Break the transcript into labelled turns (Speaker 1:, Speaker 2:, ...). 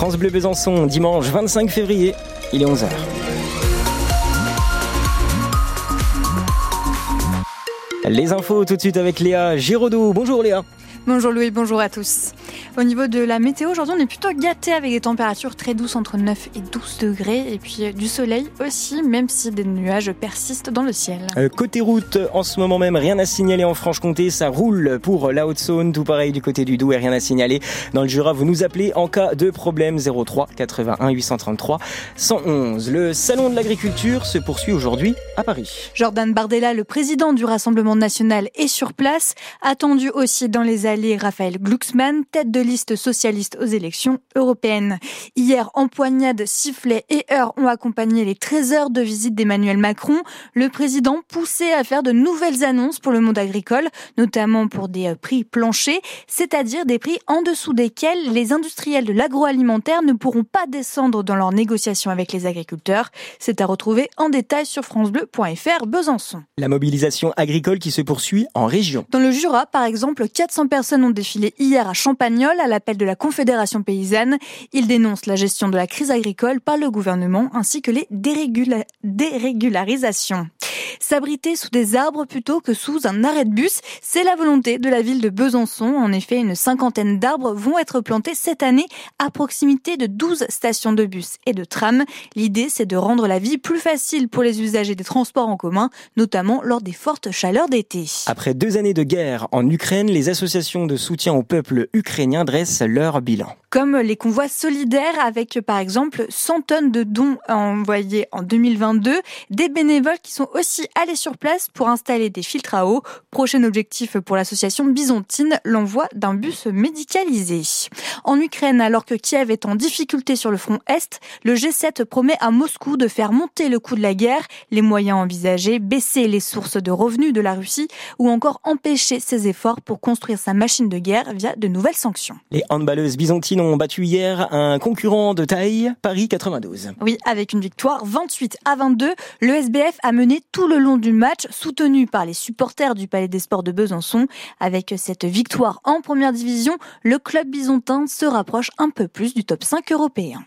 Speaker 1: France Bleu Besançon, dimanche 25 février, il est 11h. Les infos tout de suite avec Léa Giraudot. Bonjour Léa.
Speaker 2: Bonjour Louis, bonjour à tous. Au niveau de la météo, aujourd'hui, on est plutôt gâté avec des températures très douces entre 9 et 12 degrés et puis euh, du soleil aussi, même si des nuages persistent dans le ciel.
Speaker 1: Euh, côté route, en ce moment même, rien à signaler en Franche-Comté. Ça roule pour la Haute-Saône, tout pareil du côté du Doubs et rien à signaler. Dans le Jura, vous nous appelez en cas de problème 03 81 833 111. Le salon de l'agriculture se poursuit aujourd'hui à Paris.
Speaker 2: Jordan Bardella, le président du Rassemblement national, est sur place. Attendu aussi dans les allées Raphaël Glucksmann, tête de liste socialiste aux élections européennes. Hier, empoignades, sifflets et heures ont accompagné les 13 heures de visite d'Emmanuel Macron. Le président poussé à faire de nouvelles annonces pour le monde agricole, notamment pour des euh, prix planchers, c'est-à-dire des prix en dessous desquels les industriels de l'agroalimentaire ne pourront pas descendre dans leurs négociations avec les agriculteurs. C'est à retrouver en détail sur francebleu.fr Besançon.
Speaker 1: La mobilisation agricole qui se poursuit en région.
Speaker 2: Dans le Jura, par exemple, 400 personnes ont défilé hier à Champagnol à l'appel de la Confédération paysanne. Il dénonce la gestion de la crise agricole par le gouvernement ainsi que les dérégularisations. S'abriter sous des arbres plutôt que sous un arrêt de bus, c'est la volonté de la ville de Besançon. En effet, une cinquantaine d'arbres vont être plantés cette année à proximité de 12 stations de bus et de tram. L'idée, c'est de rendre la vie plus facile pour les usagers des transports en commun, notamment lors des fortes chaleurs d'été.
Speaker 1: Après deux années de guerre en Ukraine, les associations de soutien au peuple ukrainien dressent leur bilan.
Speaker 2: Comme les convois solidaires avec, par exemple, 100 tonnes de dons envoyés en 2022, des bénévoles qui sont aussi allés sur place pour installer des filtres à eau. Prochain objectif pour l'association byzantine, l'envoi d'un bus médicalisé. En Ukraine, alors que Kiev est en difficulté sur le front Est, le G7 promet à Moscou de faire monter le coût de la guerre, les moyens envisagés, baisser les sources de revenus de la Russie ou encore empêcher ses efforts pour construire sa machine de guerre via de nouvelles sanctions.
Speaker 1: Les handballeuses byzantines ont battu hier un concurrent de taille, Paris 92.
Speaker 2: Oui, avec une victoire 28 à 22, le SBF a mené tout le long du match, soutenu par les supporters du Palais des Sports de Besançon. Avec cette victoire en première division, le club byzantin se rapproche un peu plus du top 5 européen.